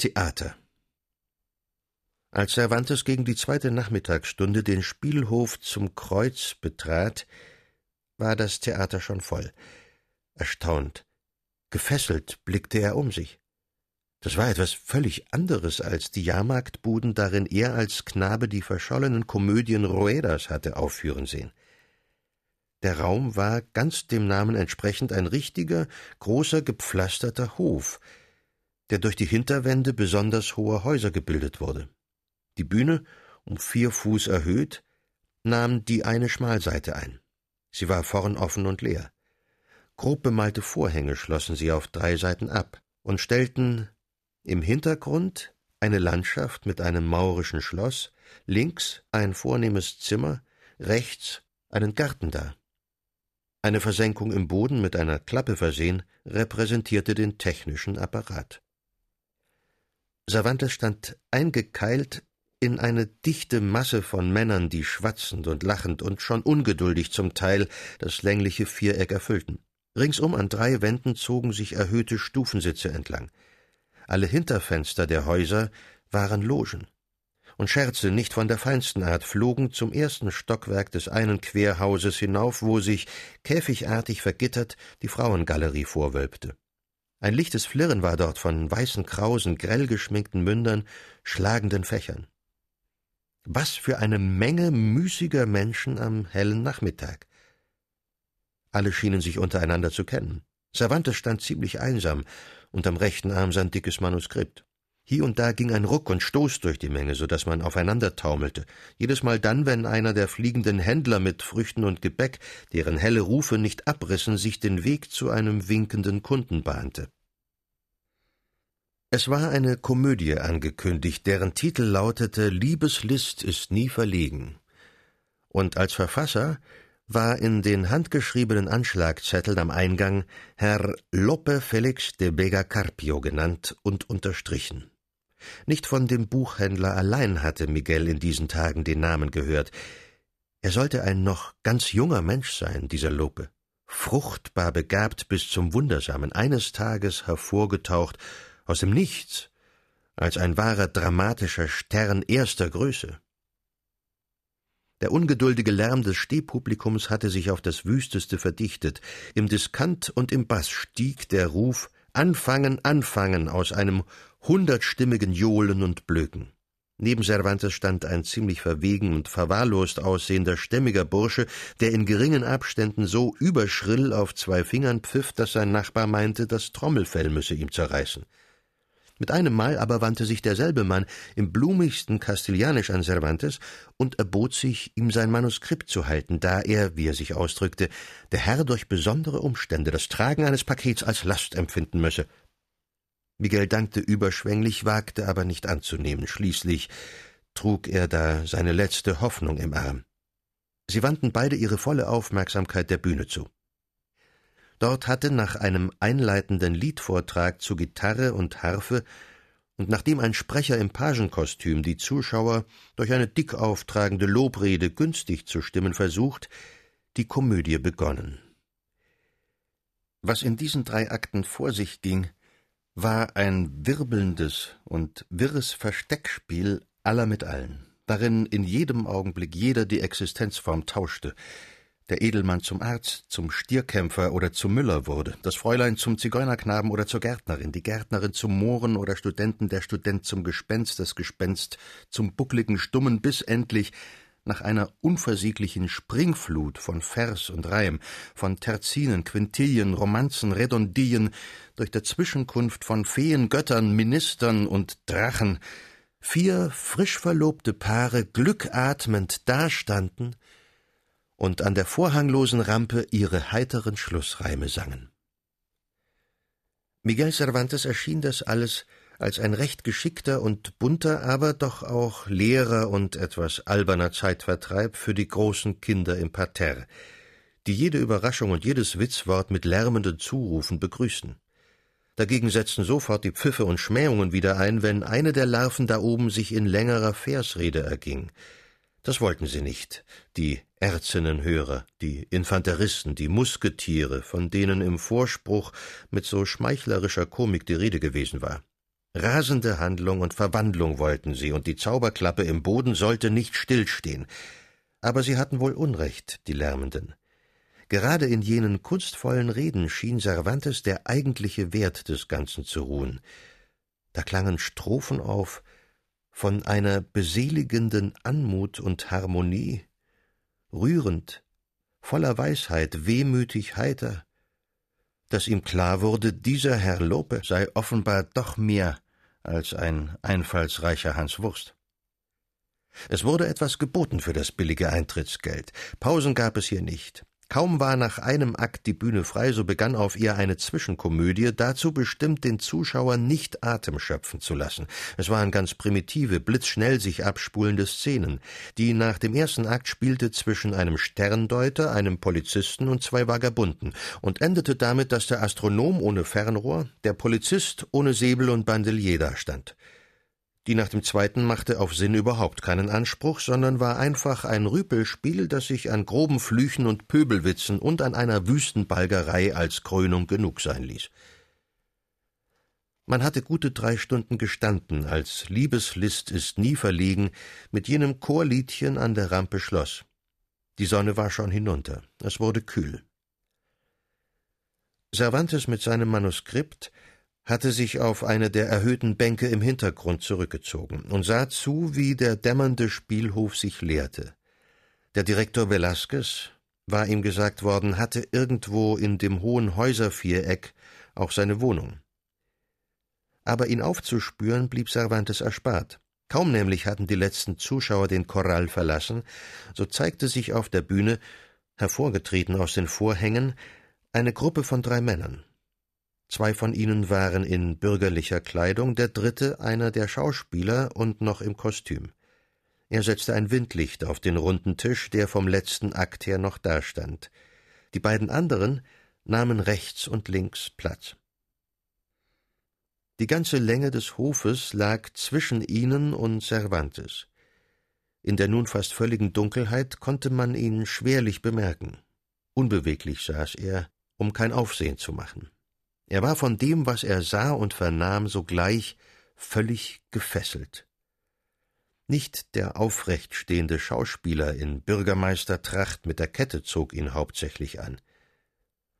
Theater Als Cervantes gegen die zweite Nachmittagsstunde den Spielhof zum Kreuz betrat, war das Theater schon voll. Erstaunt, gefesselt blickte er um sich. Das war etwas völlig anderes als die Jahrmarktbuden, darin er als Knabe die verschollenen Komödien Ruedas hatte aufführen sehen. Der Raum war ganz dem Namen entsprechend ein richtiger, großer, gepflasterter Hof, der durch die Hinterwände besonders hoher Häuser gebildet wurde. Die Bühne, um vier Fuß erhöht, nahm die eine Schmalseite ein. Sie war vorn offen und leer. Grob bemalte Vorhänge schlossen sie auf drei Seiten ab und stellten im Hintergrund eine Landschaft mit einem maurischen Schloss, links ein vornehmes Zimmer, rechts einen Garten dar. Eine Versenkung im Boden mit einer Klappe versehen repräsentierte den technischen Apparat. Cervantes stand eingekeilt in eine dichte Masse von Männern, die schwatzend und lachend und schon ungeduldig zum Teil das längliche Viereck erfüllten. Ringsum an drei Wänden zogen sich erhöhte Stufensitze entlang. Alle Hinterfenster der Häuser waren Logen und Scherze nicht von der feinsten Art flogen zum ersten Stockwerk des einen Querhauses hinauf, wo sich, käfigartig vergittert, die Frauengalerie vorwölbte. Ein lichtes Flirren war dort von weißen Krausen, grell geschminkten Mündern, schlagenden Fächern. Was für eine Menge müßiger Menschen am hellen Nachmittag. Alle schienen sich untereinander zu kennen. Cervantes stand ziemlich einsam, und am rechten Arm sein dickes Manuskript. Hier und da ging ein Ruck und Stoß durch die Menge, so dass man aufeinander taumelte. Jedes Mal dann, wenn einer der fliegenden Händler mit Früchten und Gebäck, deren helle Rufe nicht abrissen, sich den Weg zu einem winkenden Kunden bahnte. Es war eine Komödie angekündigt, deren Titel lautete Liebeslist ist nie verlegen. Und als Verfasser war in den handgeschriebenen Anschlagzetteln am Eingang Herr Lope Felix de Vega Carpio genannt und unterstrichen. Nicht von dem Buchhändler allein hatte Miguel in diesen Tagen den Namen gehört. Er sollte ein noch ganz junger Mensch sein, dieser Lope, fruchtbar begabt bis zum Wundersamen, eines Tages hervorgetaucht aus dem Nichts, als ein wahrer dramatischer Stern erster Größe. Der ungeduldige Lärm des Stehpublikums hatte sich auf das Wüsteste verdichtet. Im Diskant und im Bass stieg der Ruf Anfangen, anfangen aus einem hundertstimmigen Johlen und Blöken. Neben Cervantes stand ein ziemlich verwegen und verwahrlost aussehender, stämmiger Bursche, der in geringen Abständen so überschrill auf zwei Fingern pfiff, dass sein Nachbar meinte, das Trommelfell müsse ihm zerreißen. Mit einem Mal aber wandte sich derselbe Mann im blumigsten Kastilianisch an Cervantes und erbot sich, ihm sein Manuskript zu halten, da er, wie er sich ausdrückte, der Herr durch besondere Umstände das Tragen eines Pakets als Last empfinden müsse. Miguel dankte überschwänglich, wagte aber nicht anzunehmen. Schließlich trug er da seine letzte Hoffnung im Arm. Sie wandten beide ihre volle Aufmerksamkeit der Bühne zu. Dort hatte nach einem einleitenden Liedvortrag zu Gitarre und Harfe und nachdem ein Sprecher im Pagenkostüm die Zuschauer durch eine dick auftragende Lobrede günstig zu stimmen versucht, die Komödie begonnen. Was in diesen drei Akten vor sich ging, war ein wirbelndes und wirres Versteckspiel aller mit allen, darin in jedem Augenblick jeder die Existenzform tauschte, der Edelmann zum Arzt, zum Stierkämpfer oder zum Müller wurde, das Fräulein zum Zigeunerknaben oder zur Gärtnerin, die Gärtnerin zum Mohren oder Studenten, der Student zum Gespenst, das Gespenst zum buckligen Stummen, bis endlich nach einer unversieglichen Springflut von Vers und Reim, von Terzinen, Quintillen, Romanzen, Redondien, durch der Zwischenkunft von Feen, Göttern, Ministern und Drachen, vier frisch verlobte Paare glückatmend dastanden, und an der vorhanglosen Rampe ihre heiteren Schlussreime sangen. Miguel Cervantes erschien das alles als ein recht geschickter und bunter, aber doch auch leerer und etwas alberner Zeitvertreib für die großen Kinder im Parterre, die jede Überraschung und jedes Witzwort mit lärmenden Zurufen begrüßten. Dagegen setzten sofort die Pfiffe und Schmähungen wieder ein, wenn eine der Larven da oben sich in längerer Versrede erging. Das wollten sie nicht, die Erzinnenhörer, die Infanteristen, die Musketiere, von denen im Vorspruch mit so schmeichlerischer Komik die Rede gewesen war. Rasende Handlung und Verwandlung wollten sie, und die Zauberklappe im Boden sollte nicht stillstehen. Aber sie hatten wohl Unrecht, die Lärmenden. Gerade in jenen kunstvollen Reden schien Cervantes der eigentliche Wert des Ganzen zu ruhen. Da klangen Strophen auf von einer beseligenden Anmut und Harmonie, rührend, voller Weisheit, wehmütig heiter, dass ihm klar wurde, dieser Herr Lope sei offenbar doch mehr als ein einfallsreicher Hans Wurst. Es wurde etwas geboten für das billige Eintrittsgeld. Pausen gab es hier nicht. Kaum war nach einem Akt die Bühne frei, so begann auf ihr eine Zwischenkomödie, dazu bestimmt, den Zuschauer nicht Atem schöpfen zu lassen. Es waren ganz primitive, blitzschnell sich abspulende Szenen. Die nach dem ersten Akt spielte zwischen einem Sterndeuter, einem Polizisten und zwei Vagabunden und endete damit, dass der Astronom ohne Fernrohr, der Polizist ohne Säbel und Bandelier dastand. Die nach dem zweiten machte auf Sinn überhaupt keinen Anspruch, sondern war einfach ein Rüpelspiel, das sich an groben Flüchen und Pöbelwitzen und an einer wüsten Balgerei als Krönung genug sein ließ. Man hatte gute drei Stunden gestanden, als Liebeslist ist nie verlegen mit jenem Chorliedchen an der Rampe schloss. Die Sonne war schon hinunter, es wurde kühl. Cervantes mit seinem Manuskript hatte sich auf eine der erhöhten Bänke im Hintergrund zurückgezogen und sah zu, wie der dämmernde Spielhof sich leerte. Der Direktor Velasquez, war ihm gesagt worden, hatte irgendwo in dem hohen Häuserviereck auch seine Wohnung. Aber ihn aufzuspüren blieb Cervantes erspart. Kaum nämlich hatten die letzten Zuschauer den Korall verlassen, so zeigte sich auf der Bühne, hervorgetreten aus den Vorhängen, eine Gruppe von drei Männern. Zwei von ihnen waren in bürgerlicher Kleidung, der dritte einer der Schauspieler und noch im Kostüm. Er setzte ein Windlicht auf den runden Tisch, der vom letzten Akt her noch dastand. Die beiden anderen nahmen rechts und links Platz. Die ganze Länge des Hofes lag zwischen ihnen und Cervantes. In der nun fast völligen Dunkelheit konnte man ihn schwerlich bemerken. Unbeweglich saß er, um kein Aufsehen zu machen. Er war von dem, was er sah und vernahm, sogleich völlig gefesselt. Nicht der aufrecht stehende Schauspieler in Bürgermeistertracht mit der Kette zog ihn hauptsächlich an.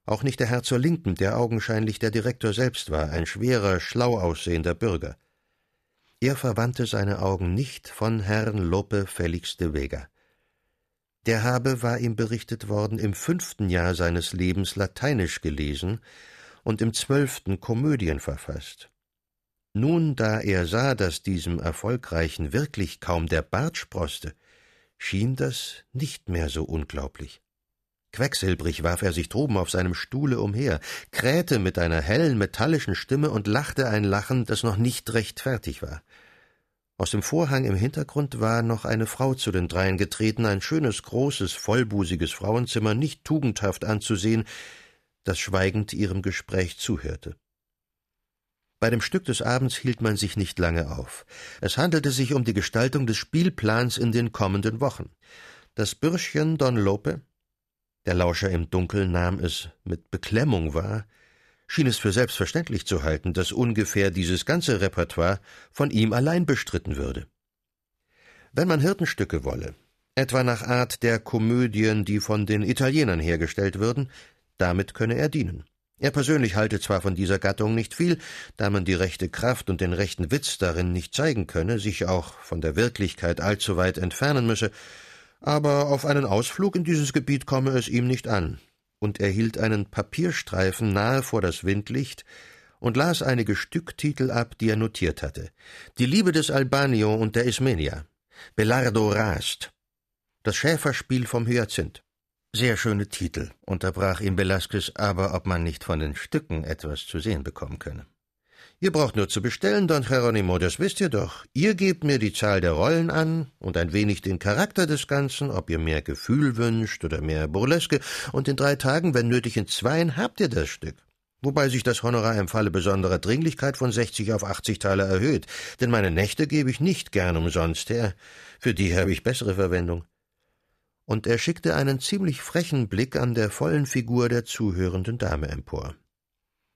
Auch nicht der Herr zur Linken, der augenscheinlich der Direktor selbst war, ein schwerer, schlau aussehender Bürger. Er verwandte seine Augen nicht von Herrn Lope Felix de Vega. Der habe, war ihm berichtet worden, im fünften Jahr seines Lebens Lateinisch gelesen und im zwölften Komödien verfasst. Nun, da er sah, dass diesem Erfolgreichen wirklich kaum der Bart sproßte, schien das nicht mehr so unglaublich. Quecksilbrig warf er sich droben auf seinem Stuhle umher, krähte mit einer hellen, metallischen Stimme und lachte ein Lachen, das noch nicht recht fertig war. Aus dem Vorhang im Hintergrund war noch eine Frau zu den dreien getreten, ein schönes, großes, vollbusiges Frauenzimmer, nicht tugendhaft anzusehen, das schweigend ihrem Gespräch zuhörte. Bei dem Stück des Abends hielt man sich nicht lange auf. Es handelte sich um die Gestaltung des Spielplans in den kommenden Wochen. Das Bürschchen Don Lope, der Lauscher im Dunkeln nahm es mit Beklemmung wahr, schien es für selbstverständlich zu halten, dass ungefähr dieses ganze Repertoire von ihm allein bestritten würde. Wenn man Hirtenstücke wolle, etwa nach Art der Komödien, die von den Italienern hergestellt würden, damit könne er dienen. Er persönlich halte zwar von dieser Gattung nicht viel, da man die rechte Kraft und den rechten Witz darin nicht zeigen könne, sich auch von der Wirklichkeit allzu weit entfernen müsse, aber auf einen Ausflug in dieses Gebiet komme es ihm nicht an, und er hielt einen Papierstreifen nahe vor das Windlicht und las einige Stücktitel ab, die er notiert hatte. Die Liebe des Albanio und der Ismenia, Belardo rast, das Schäferspiel vom Hyazinth, sehr schöne Titel, unterbrach ihm Velasquez, aber ob man nicht von den Stücken etwas zu sehen bekommen könne. Ihr braucht nur zu bestellen, Don Geronimo, das wisst ihr doch. Ihr gebt mir die Zahl der Rollen an und ein wenig den Charakter des Ganzen, ob ihr mehr Gefühl wünscht oder mehr Burleske, und in drei Tagen, wenn nötig in zweien, habt ihr das Stück. Wobei sich das Honorar im Falle besonderer Dringlichkeit von sechzig auf achtzig Taler erhöht, denn meine Nächte gebe ich nicht gern umsonst her. Für die habe ich bessere Verwendung und er schickte einen ziemlich frechen Blick an der vollen Figur der zuhörenden Dame empor.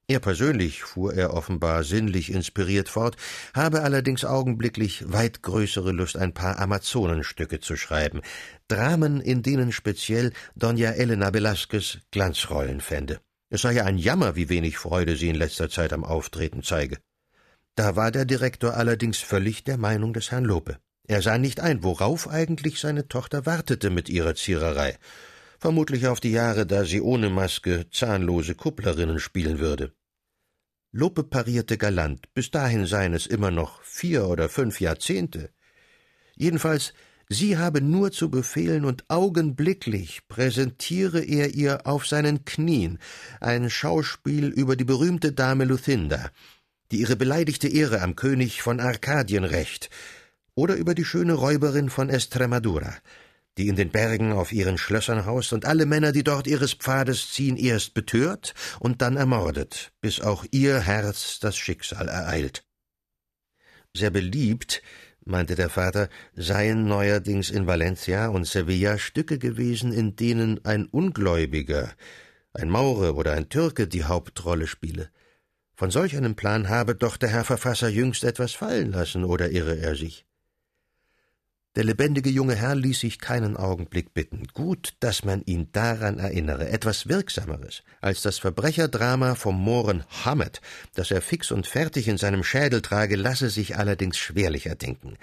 Er persönlich, fuhr er offenbar sinnlich inspiriert fort, habe allerdings augenblicklich weit größere Lust, ein paar Amazonenstücke zu schreiben, Dramen, in denen speziell Dona Elena Velasquez Glanzrollen fände. Es sei ja ein Jammer, wie wenig Freude sie in letzter Zeit am Auftreten zeige. Da war der Direktor allerdings völlig der Meinung des Herrn Lope. Er sah nicht ein, worauf eigentlich seine Tochter wartete mit ihrer Ziererei vermutlich auf die Jahre, da sie ohne Maske zahnlose Kupplerinnen spielen würde. Lope parierte galant, bis dahin seien es immer noch vier oder fünf Jahrzehnte. Jedenfalls, sie habe nur zu befehlen und augenblicklich präsentiere er ihr auf seinen Knien ein Schauspiel über die berühmte Dame Luthinda, die ihre beleidigte Ehre am König von Arkadien rächt, oder über die schöne Räuberin von Estremadura, die in den Bergen auf ihren Schlössern haust und alle Männer, die dort ihres Pfades ziehen, erst betört und dann ermordet, bis auch ihr Herz das Schicksal ereilt. Sehr beliebt, meinte der Vater, seien neuerdings in Valencia und Sevilla Stücke gewesen, in denen ein Ungläubiger, ein Maure oder ein Türke die Hauptrolle spiele. Von solch einem Plan habe doch der Herr Verfasser jüngst etwas fallen lassen, oder irre er sich? Der lebendige junge Herr ließ sich keinen Augenblick bitten. Gut, dass man ihn daran erinnere, etwas Wirksameres als das Verbrecherdrama vom Mohren Hammett, das er fix und fertig in seinem Schädel trage, lasse sich allerdings schwerlich erdenken.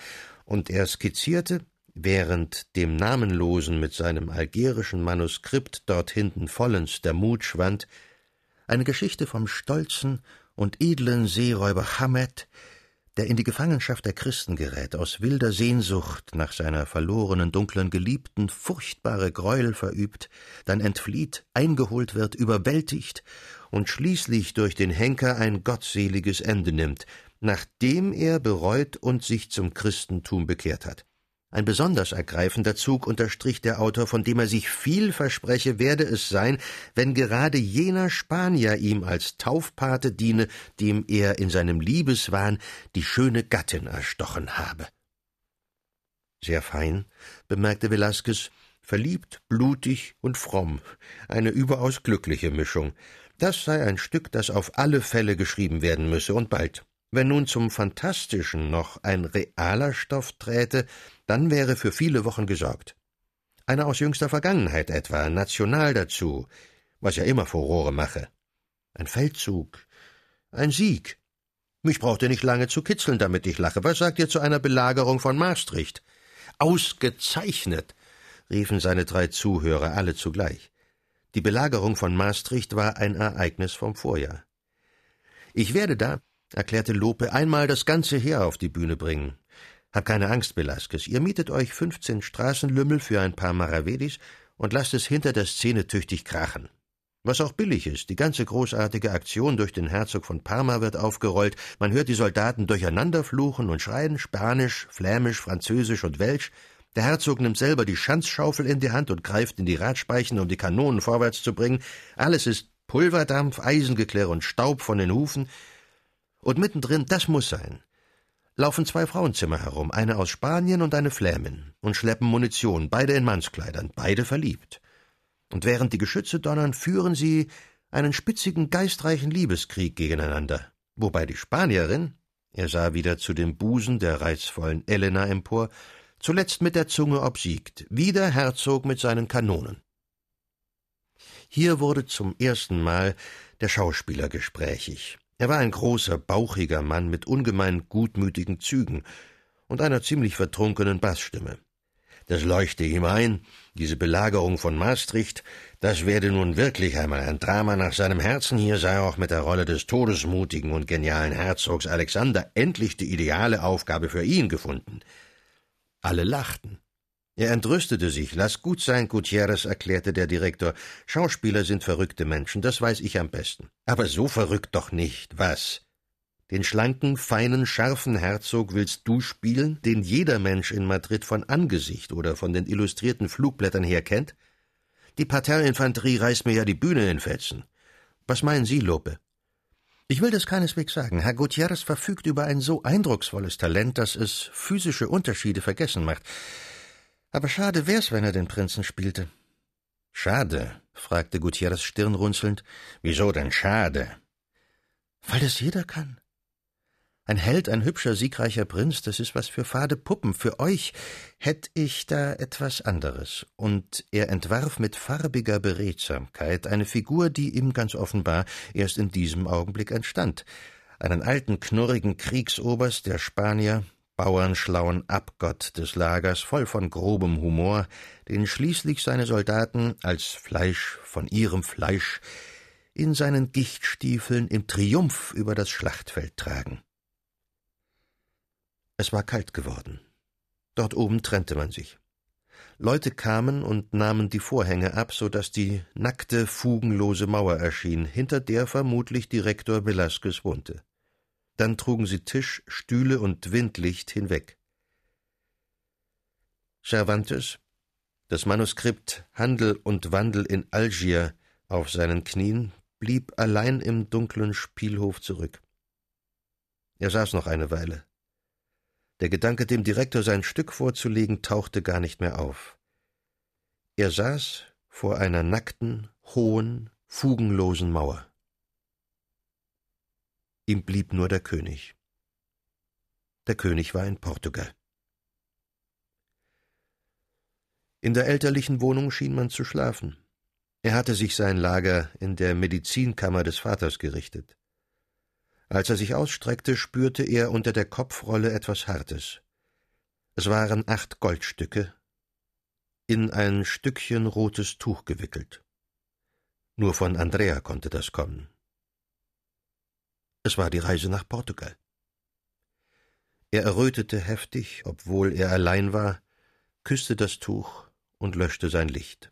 Und er skizzierte, während dem Namenlosen mit seinem algerischen Manuskript dort hinten vollends der Mut schwand, eine Geschichte vom stolzen und edlen Seeräuber Hammett, der in die Gefangenschaft der Christen gerät, aus wilder Sehnsucht nach seiner verlorenen dunklen Geliebten furchtbare Greuel verübt, dann entflieht, eingeholt wird, überwältigt und schließlich durch den Henker ein gottseliges Ende nimmt, nachdem er bereut und sich zum Christentum bekehrt hat. Ein besonders ergreifender Zug unterstrich der Autor, von dem er sich viel verspreche, werde es sein, wenn gerade jener Spanier ihm als Taufpate diene, dem er in seinem Liebeswahn die schöne Gattin erstochen habe. Sehr fein, bemerkte Velasquez, verliebt, blutig und fromm, eine überaus glückliche Mischung. Das sei ein Stück, das auf alle Fälle geschrieben werden müsse und bald. Wenn nun zum Phantastischen noch ein realer Stoff träte, dann wäre für viele Wochen gesorgt. Einer aus jüngster Vergangenheit etwa, national dazu, was ja immer Furore mache. Ein Feldzug, ein Sieg. Mich braucht ihr nicht lange zu kitzeln, damit ich lache. Was sagt ihr zu einer Belagerung von Maastricht? Ausgezeichnet, riefen seine drei Zuhörer alle zugleich. Die Belagerung von Maastricht war ein Ereignis vom Vorjahr. Ich werde da, erklärte Lope, einmal das ganze Heer auf die Bühne bringen. Hab keine Angst, Velasquez. Ihr mietet euch fünfzehn Straßenlümmel für ein paar Maravedis und lasst es hinter der Szene tüchtig krachen. Was auch billig ist, die ganze großartige Aktion durch den Herzog von Parma wird aufgerollt, man hört die Soldaten durcheinander fluchen und schreien, Spanisch, Flämisch, Französisch und Welsch, der Herzog nimmt selber die Schanzschaufel in die Hand und greift in die Radspeichen, um die Kanonen vorwärts zu bringen, alles ist Pulverdampf, Eisengeklirr und Staub von den Hufen, und mittendrin, das muss sein, laufen zwei Frauenzimmer herum, eine aus Spanien und eine Flämin, und schleppen Munition, beide in Mannskleidern, beide verliebt. Und während die Geschütze donnern, führen sie einen spitzigen, geistreichen Liebeskrieg gegeneinander, wobei die Spanierin, er sah wieder zu dem Busen der reizvollen Elena empor, zuletzt mit der Zunge obsiegt, wie der Herzog mit seinen Kanonen. Hier wurde zum ersten Mal der Schauspieler gesprächig, er war ein großer, bauchiger Mann mit ungemein gutmütigen Zügen und einer ziemlich vertrunkenen Bassstimme. Das leuchte ihm ein, diese Belagerung von Maastricht, das werde nun wirklich einmal ein Drama nach seinem Herzen, hier sei auch mit der Rolle des todesmutigen und genialen Herzogs Alexander endlich die ideale Aufgabe für ihn gefunden. Alle lachten. Er entrüstete sich. Lass gut sein, Gutierrez, erklärte der Direktor. Schauspieler sind verrückte Menschen, das weiß ich am besten. Aber so verrückt doch nicht. Was? Den schlanken, feinen, scharfen Herzog willst du spielen, den jeder Mensch in Madrid von Angesicht oder von den illustrierten Flugblättern her kennt? Die Parterreinfanterie reißt mir ja die Bühne in Fetzen. Was meinen Sie, Lope? Ich will das keineswegs sagen. Herr Gutierrez verfügt über ein so eindrucksvolles Talent, dass es physische Unterschiede vergessen macht. Aber schade wär's, wenn er den Prinzen spielte. Schade? fragte Gutierrez stirnrunzelnd. Wieso denn schade? Weil das jeder kann. Ein Held, ein hübscher, siegreicher Prinz, das ist was für fade Puppen. Für euch hätt ich da etwas anderes. Und er entwarf mit farbiger Beredsamkeit eine Figur, die ihm ganz offenbar erst in diesem Augenblick entstand. Einen alten, knurrigen Kriegsoberst der Spanier, bauernschlauen Abgott des Lagers, voll von grobem Humor, den schließlich seine Soldaten als Fleisch von ihrem Fleisch in seinen Gichtstiefeln im Triumph über das Schlachtfeld tragen. Es war kalt geworden. Dort oben trennte man sich. Leute kamen und nahmen die Vorhänge ab, so dass die nackte, fugenlose Mauer erschien, hinter der vermutlich Direktor Velasquez wohnte. Dann trugen sie Tisch, Stühle und Windlicht hinweg. Cervantes, das Manuskript Handel und Wandel in Algier auf seinen Knien, blieb allein im dunklen Spielhof zurück. Er saß noch eine Weile. Der Gedanke, dem Direktor sein Stück vorzulegen, tauchte gar nicht mehr auf. Er saß vor einer nackten, hohen, fugenlosen Mauer. Ihm blieb nur der König. Der König war in Portugal. In der elterlichen Wohnung schien man zu schlafen. Er hatte sich sein Lager in der Medizinkammer des Vaters gerichtet. Als er sich ausstreckte, spürte er unter der Kopfrolle etwas Hartes. Es waren acht Goldstücke, in ein Stückchen rotes Tuch gewickelt. Nur von Andrea konnte das kommen. Es war die Reise nach Portugal. Er errötete heftig, obwohl er allein war, küsste das Tuch und löschte sein Licht.